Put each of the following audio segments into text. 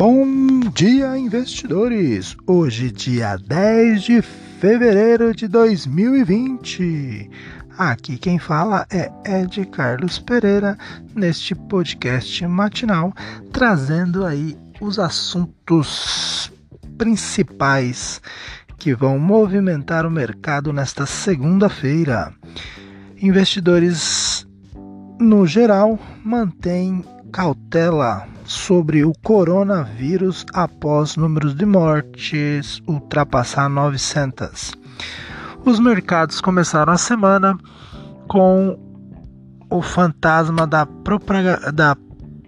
Bom dia, investidores! Hoje, dia 10 de fevereiro de 2020. Aqui quem fala é Ed Carlos Pereira, neste podcast matinal, trazendo aí os assuntos principais que vão movimentar o mercado nesta segunda-feira. Investidores, no geral, mantêm cautela sobre o coronavírus após números de mortes ultrapassar 900. Os mercados começaram a semana com o fantasma da, propaga da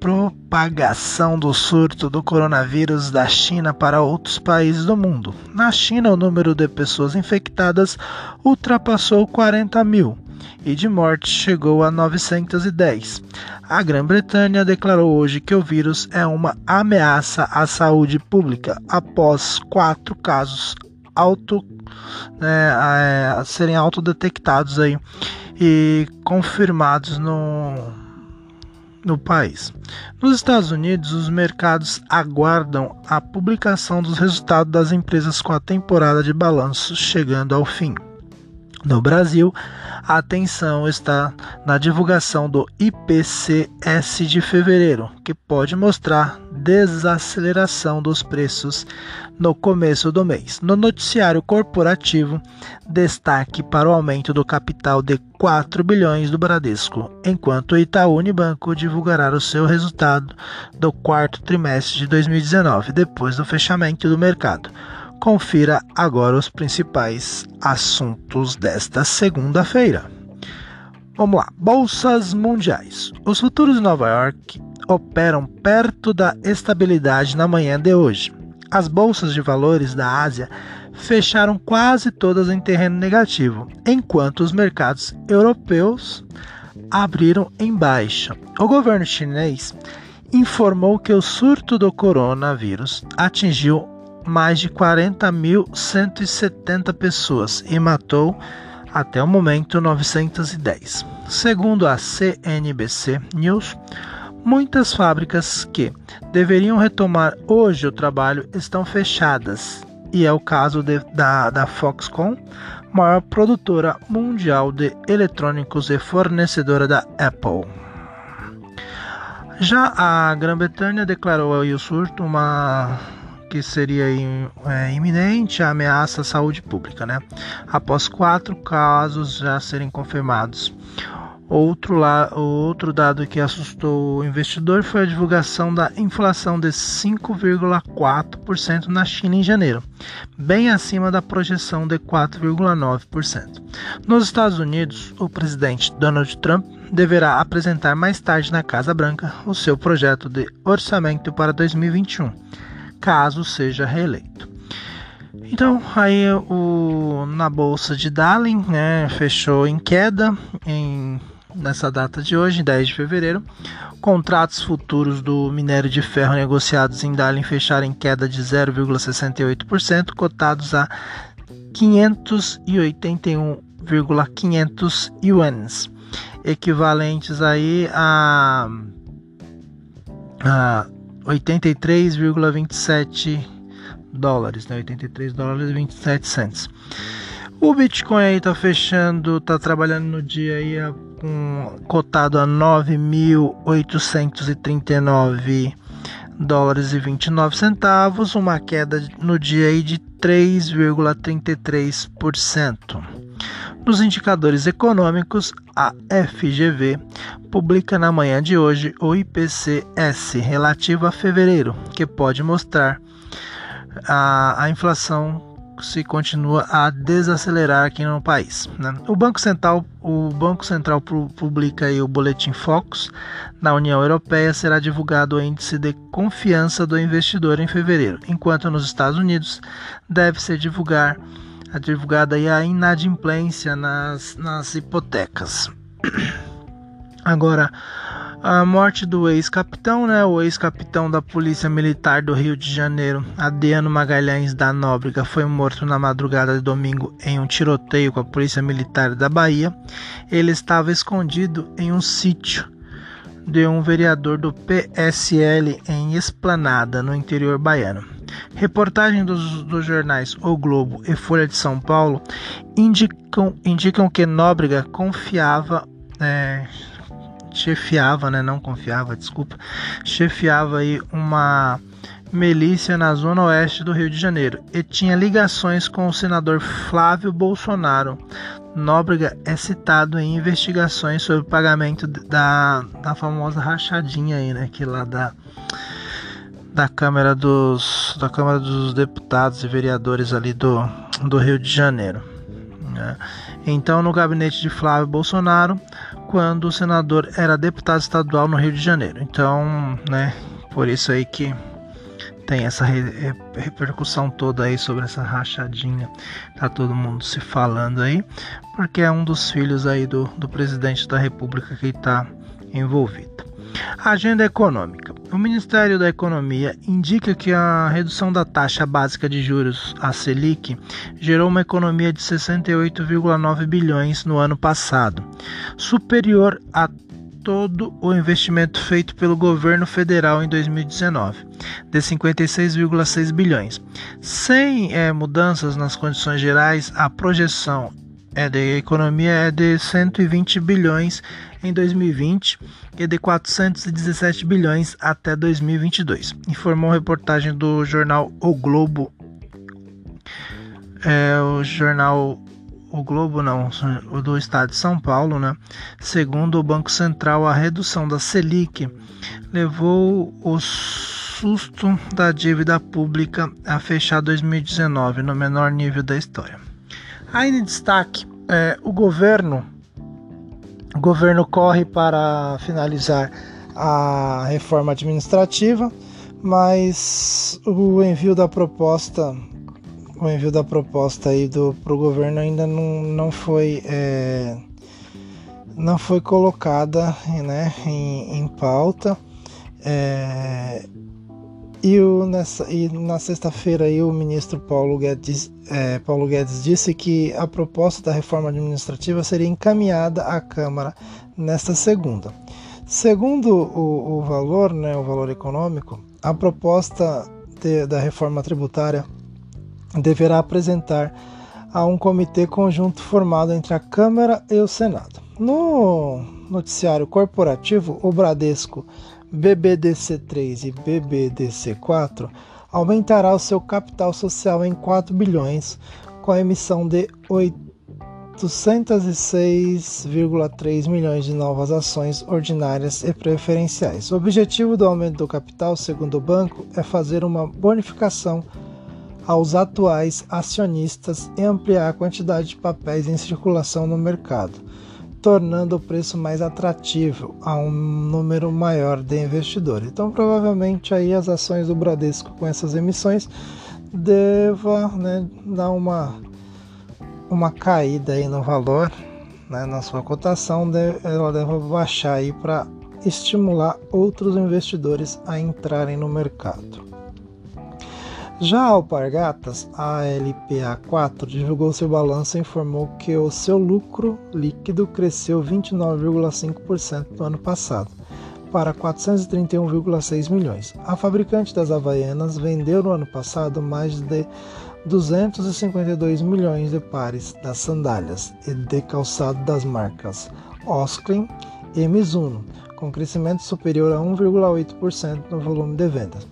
propagação do surto do coronavírus da China para outros países do mundo. Na China, o número de pessoas infectadas ultrapassou 40 mil e de mortes chegou a 910. A Grã-Bretanha declarou hoje que o vírus é uma ameaça à saúde pública após quatro casos auto, né, é, serem autodetectados aí e confirmados no, no país. Nos Estados Unidos, os mercados aguardam a publicação dos resultados das empresas com a temporada de balanço chegando ao fim. No Brasil, a atenção está na divulgação do IPCS de fevereiro, que pode mostrar desaceleração dos preços no começo do mês. No noticiário corporativo, destaque para o aumento do capital de 4 bilhões do Bradesco, enquanto o Itaú Unibanco divulgará o seu resultado do quarto trimestre de 2019, depois do fechamento do mercado. Confira agora os principais assuntos desta segunda-feira. Vamos lá, bolsas mundiais. Os futuros de Nova York operam perto da estabilidade na manhã de hoje. As bolsas de valores da Ásia fecharam quase todas em terreno negativo, enquanto os mercados europeus abriram em baixa. O governo chinês informou que o surto do coronavírus atingiu mais de 40.170 pessoas e matou até o momento 910. Segundo a CNBC News, muitas fábricas que deveriam retomar hoje o trabalho estão fechadas, e é o caso de, da, da Foxconn, maior produtora mundial de eletrônicos e fornecedora da Apple. Já a Grã-Bretanha declarou o surto uma que seria é, iminente a ameaça à saúde pública, né? Após quatro casos já serem confirmados. Outro, lá, outro dado que assustou o investidor foi a divulgação da inflação de 5,4% na China em janeiro, bem acima da projeção de 4,9%. Nos Estados Unidos, o presidente Donald Trump deverá apresentar mais tarde na Casa Branca o seu projeto de orçamento para 2021 caso seja reeleito. Então, aí o, na bolsa de Darling, né, fechou em queda em, nessa data de hoje, 10 de fevereiro. Contratos futuros do minério de ferro negociados em Darling fecharam em queda de 0,68%, cotados a 581,500 yuans, equivalentes aí a, a 83,27 dólares, né? 83 dólares e 27 cents. O Bitcoin aí tá fechando, tá trabalhando no dia aí com cotado a 9.839 dólares e 29 centavos, uma queda no dia aí de 3,33%. Nos indicadores econômicos, a FGV publica na manhã de hoje o IPCS relativo a fevereiro, que pode mostrar a, a inflação se continua a desacelerar aqui no país. Né? O Banco Central, o Banco Central publica o boletim Focus. Na União Europeia será divulgado o índice de confiança do investidor em fevereiro, enquanto nos Estados Unidos deve ser divulgar a divulgada aí a inadimplência nas, nas hipotecas. Agora, a morte do ex-capitão, né, o ex-capitão da Polícia Militar do Rio de Janeiro, Adriano Magalhães da Nóbrega, foi morto na madrugada de domingo em um tiroteio com a Polícia Militar da Bahia. Ele estava escondido em um sítio de um vereador do PSL em Esplanada, no interior baiano. Reportagem dos, dos, jornais O Globo e Folha de São Paulo indicam, indicam que Nóbrega confiava, é, chefiava, né, não confiava, desculpa, chefiava aí uma milícia na zona oeste do Rio de Janeiro e tinha ligações com o senador Flávio Bolsonaro. Nóbrega é citado em investigações sobre o pagamento da, da famosa rachadinha aí, né, que lá da da Câmara dos da Câmara dos Deputados e Vereadores ali do, do Rio de Janeiro. Né? Então, no gabinete de Flávio Bolsonaro, quando o senador era deputado estadual no Rio de Janeiro. Então, né, por isso aí que tem essa re repercussão toda aí sobre essa rachadinha. Tá todo mundo se falando aí, porque é um dos filhos aí do, do presidente da República que está envolvido. Agenda econômica. O Ministério da Economia indica que a redução da taxa básica de juros, a Selic, gerou uma economia de 68,9 bilhões no ano passado, superior a todo o investimento feito pelo governo federal em 2019, de 56,6 bilhões. Sem é, mudanças nas condições gerais, a projeção é de economia é de 120 bilhões em 2020 e de 417 bilhões até 2022, informou reportagem do jornal O Globo. É, o jornal o Globo não, o do estado de São Paulo, né? Segundo o Banco Central, a redução da Selic levou o susto da dívida pública a fechar 2019 no menor nível da história. Ainda em destaque, é, o governo o governo corre para finalizar a reforma administrativa, mas o envio da proposta o envio da proposta aí do pro governo ainda não, não foi é, não foi colocada né, em, em pauta. É, e, o, nessa, e na sexta-feira o ministro Paulo Guedes, é, Paulo Guedes disse que a proposta da reforma administrativa seria encaminhada à Câmara nesta segunda. Segundo o, o valor, né, o valor econômico, a proposta de, da reforma tributária deverá apresentar a um comitê conjunto formado entre a Câmara e o Senado. No noticiário corporativo, o Bradesco BBDC3 e BBDC4 aumentará o seu capital social em 4 bilhões com a emissão de 806,3 milhões de novas ações ordinárias e preferenciais. O objetivo do aumento do capital, segundo o banco, é fazer uma bonificação aos atuais acionistas e ampliar a quantidade de papéis em circulação no mercado, tornando o preço mais atrativo a um número maior de investidores. Então, provavelmente aí as ações do Bradesco com essas emissões deva né, dar uma uma caída aí no valor, né, na sua cotação, ela deve baixar aí para estimular outros investidores a entrarem no mercado. Já a Alpargatas, a LPA4, divulgou seu balanço e informou que o seu lucro líquido cresceu 29,5% no ano passado, para 431,6 milhões. A fabricante das Havaianas vendeu no ano passado mais de 252 milhões de pares das sandálias e de calçado das marcas Osklin e Mizuno, com crescimento superior a 1,8% no volume de vendas.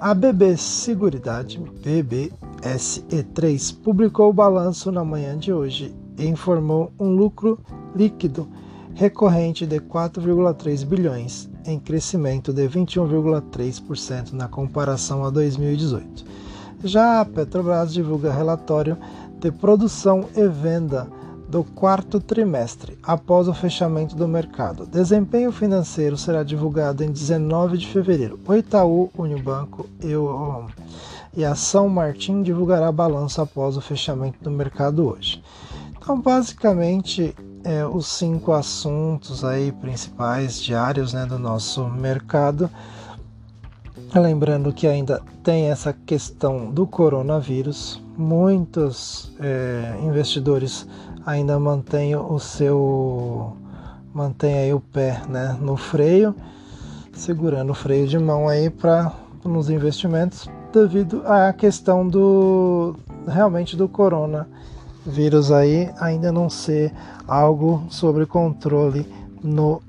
A BB Seguridade, BBSE3, publicou o balanço na manhã de hoje e informou um lucro líquido recorrente de 4,3 bilhões, em crescimento de 21,3% na comparação a 2018. Já a Petrobras divulga relatório de produção e venda do quarto trimestre, após o fechamento do mercado. Desempenho financeiro será divulgado em 19 de fevereiro. O Itaú, Unibanco e, o, e a São Martin divulgará balanço após o fechamento do mercado hoje. Então, basicamente, é, os cinco assuntos aí principais diários né, do nosso mercado. Lembrando que ainda tem essa questão do coronavírus, muitos é, investidores ainda mantêm o seu mantenha aí o pé né, no freio, segurando o freio de mão aí para nos investimentos devido à questão do realmente do corona vírus aí ainda não ser algo sobre controle no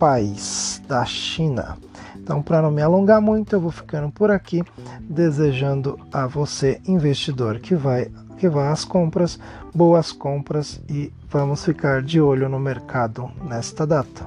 país da China. Então, para não me alongar muito, eu vou ficando por aqui, desejando a você, investidor, que vai que vá às compras, boas compras e vamos ficar de olho no mercado nesta data.